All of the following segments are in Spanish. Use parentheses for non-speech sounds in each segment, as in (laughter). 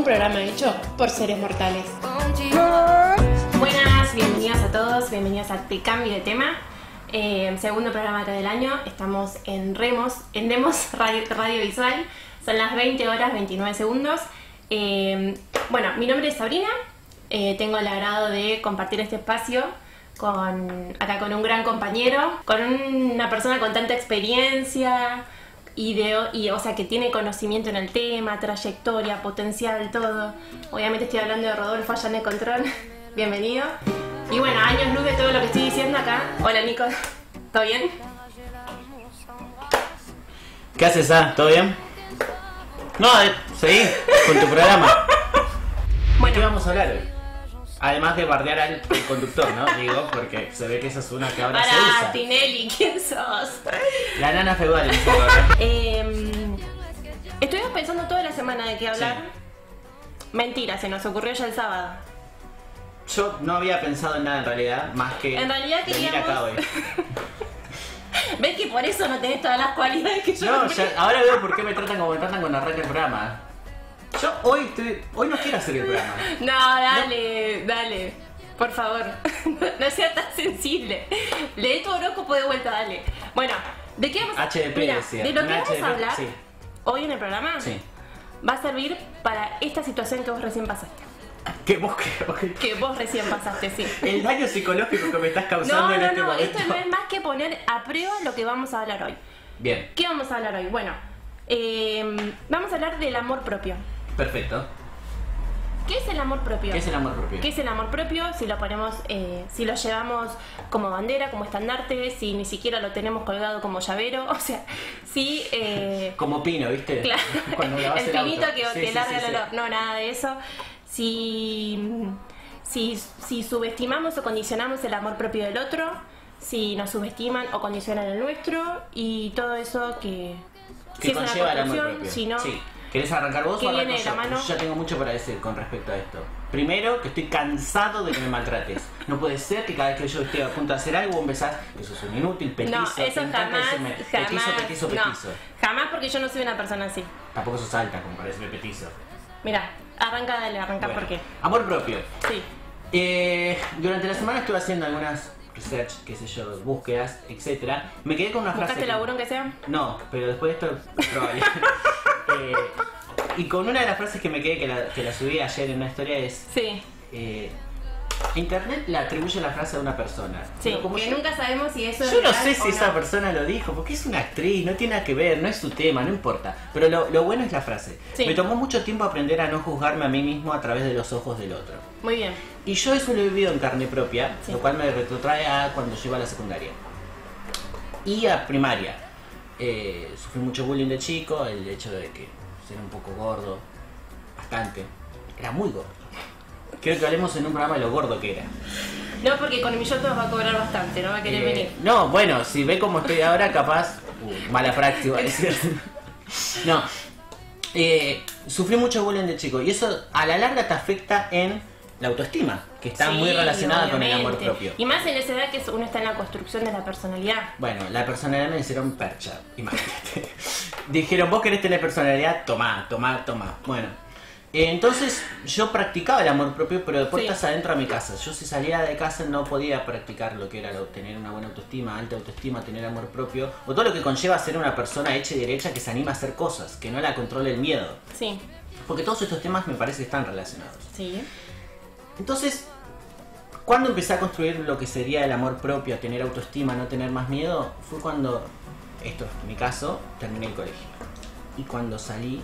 un programa hecho por seres mortales. Buenas, bienvenidos a todos, bienvenidos a Te Cambio de Tema. Eh, segundo programa del año, estamos en Remos, en Demos (laughs) Radio, Radio Visual, son las 20 horas 29 segundos. Eh, bueno, mi nombre es Sabrina, eh, tengo el agrado de compartir este espacio con, acá con un gran compañero, con una persona con tanta experiencia y, de, y o sea que tiene conocimiento en el tema, trayectoria, potencial, todo. Obviamente estoy hablando de Rodolfo allá en el control. (laughs) Bienvenido. Y bueno, años luz de todo lo que estoy diciendo acá. Hola Nico, (laughs) ¿todo bien? ¿Qué haces, ah? ¿Todo bien? No, eh, seguí con tu programa. (laughs) Bueno. ¿Qué vamos a hablar hoy? Además de bardear al conductor, ¿no? (laughs) Digo, porque se ve que esa es una que ahora se Para usa. Tinelli, ¿quién sos? La nana feudal. en. Eh, estuvimos pensando toda la semana de qué hablar. Mentira, se nos ocurrió ya el sábado. Yo no había pensado en nada en realidad, más que En realidad venir queríamos- acá hoy. (laughs) ¿Ves que por eso no tenés todas las cualidades que yo No, ya- ahora veo por qué me tratan como me tratan cuando arranca el programa. Yo hoy estoy, hoy no quiero hacer el programa. No, dale, dale. Por favor, (laughs) no sea tan sensible. Lee tu horóscopo de vuelta, dale. Bueno, ¿de qué vamos a HDP Mira, decía. De lo que vamos a hablar sí. hoy en el programa Sí. va a servir para esta situación que vos recién pasaste. ¿Qué vos que- Que vos recién pasaste, sí. El daño psicológico que me estás causando No, en no, este no, momento. esto no es más que poner a prueba lo que vamos a hablar hoy. Bien, ¿Qué vamos a hablar hoy? Bueno, eh, vamos a hablar del amor propio. Perfecto. ¿Qué es el amor propio? ¿Qué es el amor propio? ¿Qué es el amor propio? Si lo ponemos, eh, si lo llevamos como bandera, como estandarte, si ni siquiera lo tenemos colgado como llavero, (laughs) o sea, si eh, Como pino, ¿viste? claro, (laughs) Cuando el pinito que Sí, te sí, larga sí, el olor, no, nada de eso. Si, si, si subestimamos o condicionamos el amor propio del otro, si nos subestiman o condicionan el nuestro y todo eso que, Que si es una el amor construcción, propio. si no, Sí. ¿Querés arrancar vos ¿Qué o viene de la yo? mano? Yo ya tengo mucho para decir con respecto a esto. Primero, que estoy cansado de que me maltrates. No puede ser que cada vez que yo esté a punto de hacer algo, vos empezás, que sos un inútil, petizo, no, eso jamás, decirme jamás, petizo, petizo, no, petizo. jamás porque yo no soy una persona así. Tampoco sos alta como parece petizo. Mira, arranca, dale, arranca Bueno, porque. Amor propio. Sí. Eh, durante la semana estuve haciendo algunas research, qué sé yo, búsquedas, etcétera. Me quedé con una frase. ¿Buscaste que- laburo aunque sea? No, pero después de esto es probable. (laughs) (laughs) Eh, y con una de las frases que me quedé, que la, que la subí ayer en una historia, es... Sí. eh, Internet le atribuye la frase a una persona. Sí, como que yo, nunca sabemos si eso es yo no sé si esa persona lo dijo, porque es una actriz, no tiene nada que ver, no es su tema, no importa. Pero lo, lo bueno es la frase. Sí. Me tomó mucho tiempo aprender a no juzgarme a mí mismo a través de los ojos del otro. Muy bien. Y yo eso lo he vivido en carne propia, Sí. lo cual me retrotrae a cuando llego a la secundaria. Y a primaria. Eh, sufrí mucho bullying de chico, el hecho de que ser un poco gordo, bastante. Era muy gordo. Quiero que hablemos en un programa de lo gordo que era. No, porque con Millón nos va a cobrar bastante, no va a querer Eh, venir. No, bueno, si ve cómo estoy ahora, capaz. Uh, mala práctica, es (laughs) cierto. No. Eh, sufrí mucho bullying de chico y eso a la larga te afecta en la autoestima, que está Sí, muy relacionada con el amor propio. Y más en esa edad que uno está en la construcción de la personalidad. Bueno, la personalidad me hicieron percha, imagínate. (laughs) Dijeron, vos querés tener personalidad, tomá, tomá, tomá. Bueno, entonces yo practicaba el amor propio, pero de puertas Sí. adentro a mi casa. Yo si salía de casa no podía practicar lo que era tener una buena autoestima, alta autoestima, tener amor propio, o todo lo que conlleva ser una persona hecha y derecha que se anima a hacer cosas, que no la controle el miedo. Sí, Porque todos estos temas me parece que están relacionados. sí. Entonces, cuando empecé a construir lo que sería el amor propio, a tener autoestima, no tener más miedo, fue cuando, esto es mi caso, terminé el colegio. Y cuando salí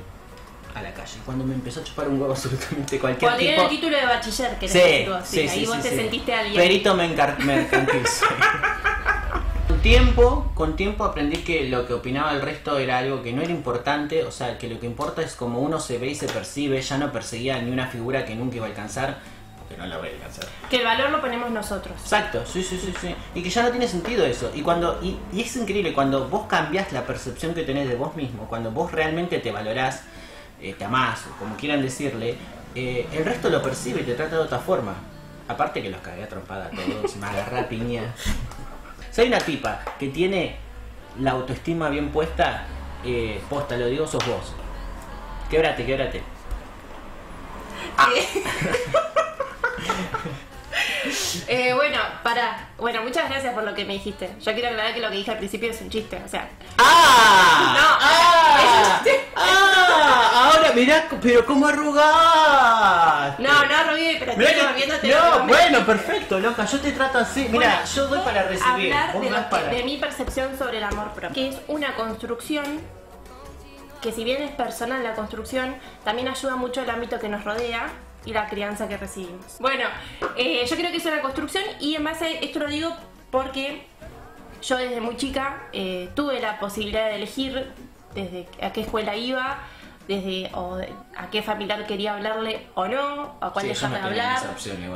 a la calle, cuando me empezó a chupar un huevo (laughs) absolutamente cualquier Cuando tipo. el título de bachiller, que Sí, vos, sí, sí, sí, ahí vos sí, te sí. sentiste alguien. Perito mercantil. Con tiempo, con tiempo aprendí que lo que opinaba el resto era algo que no era importante, o sea, que lo que importa es cómo uno se ve y se percibe, ya no perseguía ni una figura que nunca iba a alcanzar, porque no la voy a alcanzar. Que el valor lo ponemos nosotros. Exacto, sí, sí, sí, sí. Y que ya no tiene sentido eso. Y cuando y, y es increíble cuando vos cambias la percepción que tenés de vos mismo, cuando vos realmente te valorás, eh, te amás, o como quieran decirle, eh, el resto lo percibe y te trata de otra forma. Aparte que los cagué a trompada a todos, (laughs) me agarré a piña. Soy una tipa que tiene la autoestima bien puesta, eh, posta, lo digo, sos vos. Quebrate, quebrate. (laughs) (laughs) (laughs) Eh, bueno, para. Bueno, muchas gracias por lo que me dijiste. Yo quiero aclarar que lo que dije al principio es un chiste, o sea. ¡Ah! No, ¡Ah! es un chiste. ¡Ah! Ahora mirá, pero cómo arrugás. No, no arrugué, pero estoy moviéndote. no, bueno, perfecto, loca. Yo te trato así. Mira, Bueno, yo doy para recibir. Hablar de, lo para- de mi percepción sobre el amor propio, que es una construcción que si bien es personal la construcción, también ayuda mucho el ámbito que nos rodea y la crianza que recibimos. Bueno, eh, yo creo que es una construcción y en base a esto lo digo porque yo desde muy chica eh, tuve la posibilidad de elegir desde a qué escuela iba, desde o a qué familiar quería hablarle o no, o a cuál Sí, dejarle no hablar.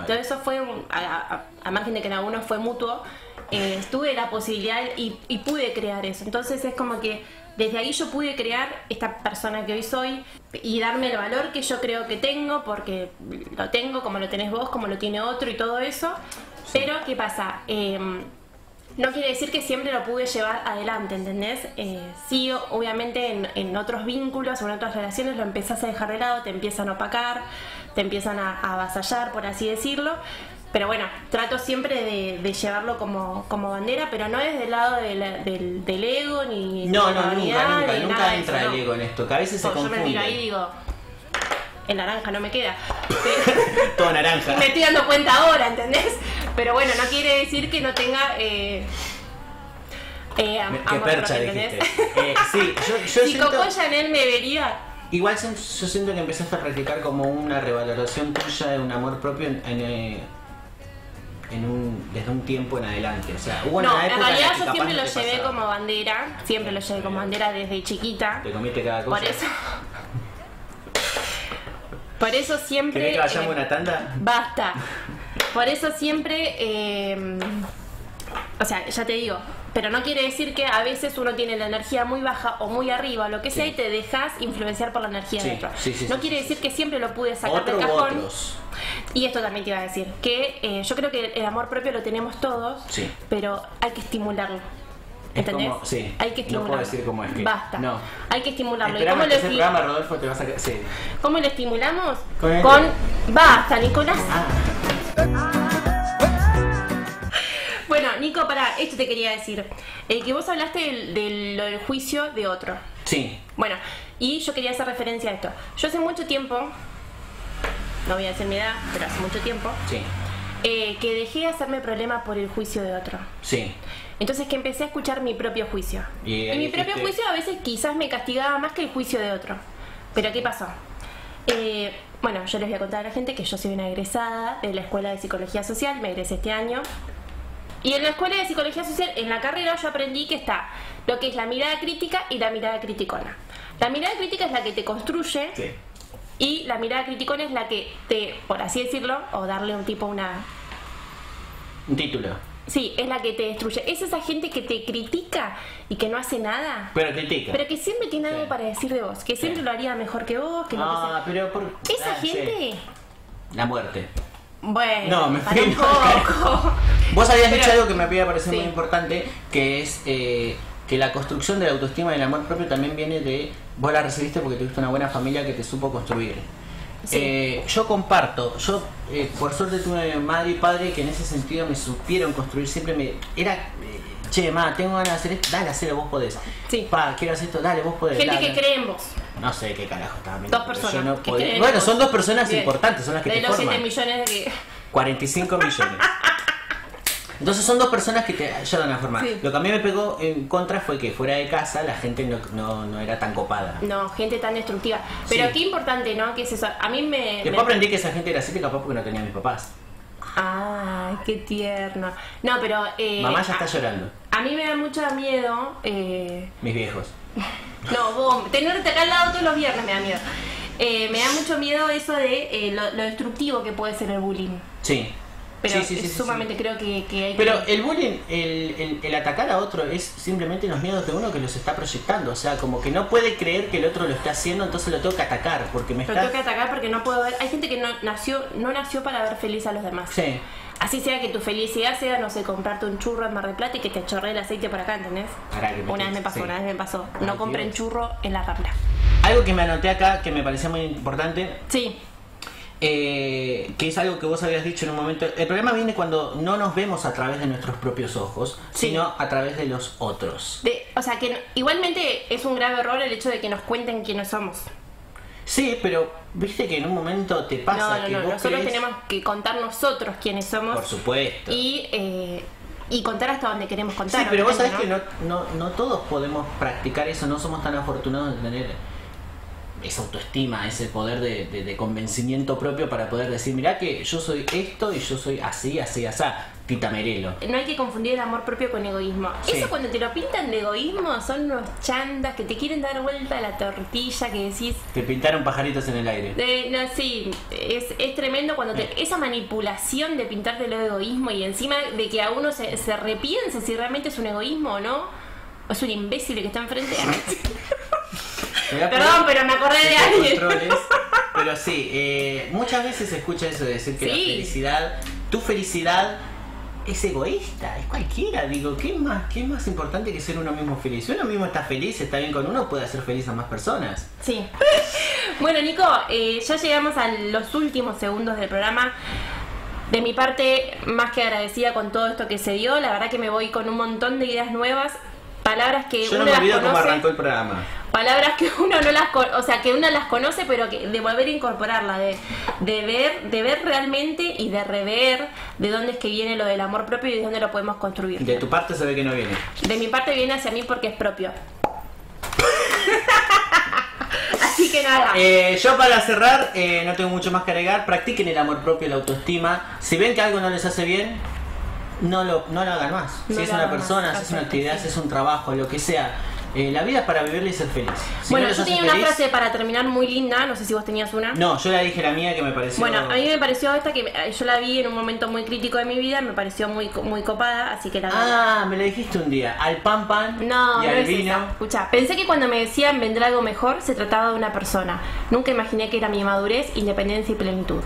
Todo eso fue, un- a, a- a margen de que en algunos fue mutuo, eh, tuve la posibilidad y, y pude crear eso. Entonces es como que desde ahí yo pude crear esta persona que hoy soy y darme el valor que yo creo que tengo, porque lo tengo como lo tenés vos, como lo tiene otro y todo eso. Pero, ¿qué pasa? Em, no quiere decir que siempre lo pude llevar adelante, ¿entendés? Eh, sí, obviamente en, en otros vínculos o en otras relaciones lo empezás a dejar de lado, te empiezan a opacar, te empiezan a, a avasallar, por así decirlo. Pero bueno, trato siempre de, de llevarlo como, como bandera, pero no desde el lado de la- del, del ego ni No, de la no, nunca, vanidad, nunca, ni nunca de entra eso, el no. ego en esto, que a veces se Yo me miro ahí y digo, el naranja no me queda. Pero- (laughs) Todo naranja. me estoy dando cuenta ahora, ¿entendés? Pero bueno, no quiere decir que no tenga eh, eh, am- Me- Qué amor percha propio, dijiste. ¿entendés? Eh, sí, yo, yo (laughs) si siento... Coco Chanel me vería, Igual sen- yo siento que empezaste a practicar como una revaloración tuya de un amor propio en, en, eh, en un, desde un tiempo en adelante. O sea, hubo no, una en época realidad la que yo siempre no lo llevé pasaba. como bandera, siempre lo llevé como bandera desde chiquita. Te comiste cada cosa. Por eso. Por eso siempre. ¿Querés que vayamos eh, una tanda? Basta. Por eso siempre, eh, o sea, ya te digo, pero no quiere decir que a veces uno tiene la energía muy baja o muy arriba, lo que sea, Sí. y te dejas influenciar por la energía Sí, de otro. sí, sí, no sí, quiere sí, decir que siempre lo pude sacar Otro del cajón. otros. Y esto también te iba a decir, que eh, yo creo que el amor propio lo tenemos todos, Sí. pero hay que estimularlo. Es ¿Entendés? como- sí, Hay que no puedo estimularlo. decir cómo es que- Basta. no. Hay que estimularlo. ¿Y cómo lo, programa, Rodolfo, te vas a... Sí. cómo lo estimulamos? Con el- Con... Basta, Nicolás. Ah, Bueno, Nico, para esto te quería decir. Eh, que vos hablaste del, del- lo del juicio de otro. sí. Bueno, y yo quería hacer referencia a esto. Yo hace mucho tiempo, no voy a decir mi edad, pero hace mucho tiempo, Sí. eh, que dejé de hacerme problema por el juicio de otro. Sí. Entonces que empecé a escuchar mi propio juicio. Y mi dijiste- propio juicio a veces quizás me castigaba más que el juicio de otro. Pero ¿qué pasó? Eh, bueno, yo les voy a contar a la gente que yo soy una egresada de la Escuela de Psicología Social, me egresé este año. Y en la Escuela de Psicología Social, en la carrera, yo aprendí que está lo que es la mirada crítica y la mirada criticona. La mirada crítica es la que te construye Sí. y la mirada criticona es la que te, por así decirlo, o darle un tipo una Un título. Sí, es la que te destruye. Es esa gente que te critica y que no hace nada. Pero critica. Pero que siempre tiene algo Sí. para decir de vos. Que siempre lo haría mejor que vos. Que no Ah, pero por... Esa ah, gente. La muerte. Bueno, No, me para un (laughs) poco. Vos habías Pero- dicho algo que me había parecido Sí. muy importante, que es eh, que la construcción de la autoestima y el amor propio también viene de... Vos la recibiste porque tuviste una buena familia que te supo construir. Sí. Eh, yo comparto, yo eh, por suerte tuve madre y padre que en ese sentido me supieron construir, siempre me... Era... eh, Che, ma, tengo ganas de hacer esto, dale, hacelo, vos podés. Sí. Pa, quiero hacer esto, dale, vos podés. Gente dale. que cree en vos. No sé qué carajo estaba Dos personas. no que creen Bueno, son dos personas Bien. importantes, son las que de te los 7 forman. millones de que. 45 millones. (laughs) Entonces son dos personas que te ayudan a formar. Sí. Lo que a mí me pegó en contra fue que fuera de casa la gente no, no, no era tan copada. No, gente tan destructiva. Pero Sí. qué importante, ¿no? Que es eso. A mí me. Después me- aprendí que esa gente era así capaz porque no tenía mis papás. Ay, qué tierno. No, pero. Eh, Mamá ya está a- llorando. A mí me da mucho miedo. Eh, Mis viejos. (laughs) No, vos, tenerte acá al lado todos los viernes me da miedo. Eh, me da mucho miedo eso de eh, lo, lo destructivo que puede ser el bullying. Sí. Pero Sí, sí, sí, es sí, sumamente creo que, que hay Pero que... el bullying, el, el- el atacar a otro es simplemente los miedos de uno que los está proyectando. O sea, como que no puede creer que el otro lo está haciendo, entonces lo tengo que atacar porque me Lo está... tengo que atacar porque no puedo ver... Hay gente que no nació, no nació para ver feliz a los demás. Sí. Así sea que tu felicidad sea, no sé, comprarte un churro en Mar del Plata y que te chorre el aceite por acá, ¿entendés? Pará que Una vez me pasó, una vez me pasó. Ay, No compren Dios. churro en la Rambla. Algo que me anoté acá que me parecía muy importante Sí, eh, que es algo que vos habías dicho en un momento. El problema viene cuando no nos vemos a través de nuestros propios ojos, Sí. sino a través de los otros. De- o sea, que no- igualmente es un grave error el hecho de que nos cuenten quiénes somos. Sí, pero viste que en un momento te pasa no, no, que vos Nosotros crees- tenemos que contar nosotros quiénes somos. Por supuesto. Y, eh, y contar hasta donde queremos contar. Sí, pero vos sabés que no, no, no todos podemos practicar eso, no somos tan afortunados de tener esa autoestima, ese poder de, de- de convencimiento propio para poder decir, mirá que yo soy esto y yo soy así, así, así, Tita Merelo. No hay que confundir el amor propio con egoísmo. Sí. Eso cuando te lo pintan de egoísmo son unos chandas que te quieren dar vuelta a la tortilla que decís. Te pintaron pajaritos en el aire. De, no, sí, es, es tremendo cuando te, esa manipulación de pintarte el egoísmo y encima de que a uno se, se repiense si realmente es un egoísmo o no. O es un imbécil que está enfrente. (laughs) Perdón, pero me acordé de alguien. (laughs) Pero sí, eh, muchas veces se escucha eso de decir que la felicidad, tu felicidad es egoísta, es cualquiera. Digo, ¿qué más, ¿qué más importante que ser uno mismo feliz? Si uno mismo está feliz, está bien con uno, puede hacer feliz a más personas. Sí. (laughs) Bueno, Nico, eh, ya llegamos a los últimos segundos del programa. De mi parte, más que agradecida con todo esto que se dio, la verdad que me voy con un montón de ideas nuevas, palabras que Yo no uno me las cómo conoce, arrancó el programa. palabras que uno no las, o sea, que uno las conoce, pero que de volver a incorporarla, de, de ver, de ver realmente y de rever de dónde es que viene lo del amor propio y de dónde lo podemos construir. De tu parte se ve que no viene. De mi parte viene hacia mí porque es propio. (laughs) Así que nada. Eh, yo para cerrar, eh, no tengo mucho más que agregar. Practiquen el amor propio y la autoestima. Si ven que algo no les hace bien, no lo, no lo hagan más. No si es una persona, si es una actividad, si es un trabajo, lo que sea. eh, la vida es para vivirla y ser feliz. Si bueno, no yo tenía una frase para terminar muy linda, no sé si vos tenías una. No, yo la dije la mía que me pareció. Bueno, a mí me pareció esta que eh, yo la vi en un momento muy crítico de mi vida, me pareció muy muy copada, así que la Ah, me la dijiste un día. Al pan pan No, y al vino. Escucha, pensé que cuando me decían vendrá algo mejor se trataba de una persona. Nunca imaginé que era mi madurez, independencia y plenitud.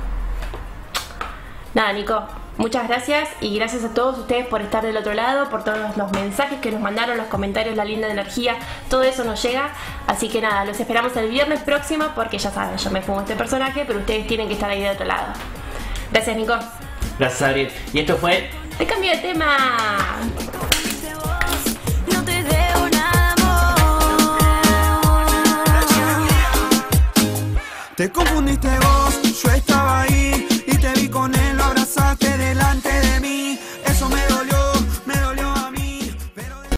Nada, Nico, muchas gracias y gracias a todos ustedes por estar del otro lado, por todos los mensajes que nos mandaron, los comentarios, la linda energía, todo eso nos llega. Así que nada, los esperamos el viernes próximo porque ya saben, yo me fumo este personaje, pero ustedes tienen que estar ahí del otro lado. Gracias, Nico. Gracias, Ariel. Y esto fue Te cambio de tema. No te debo nada, amor. Te confundiste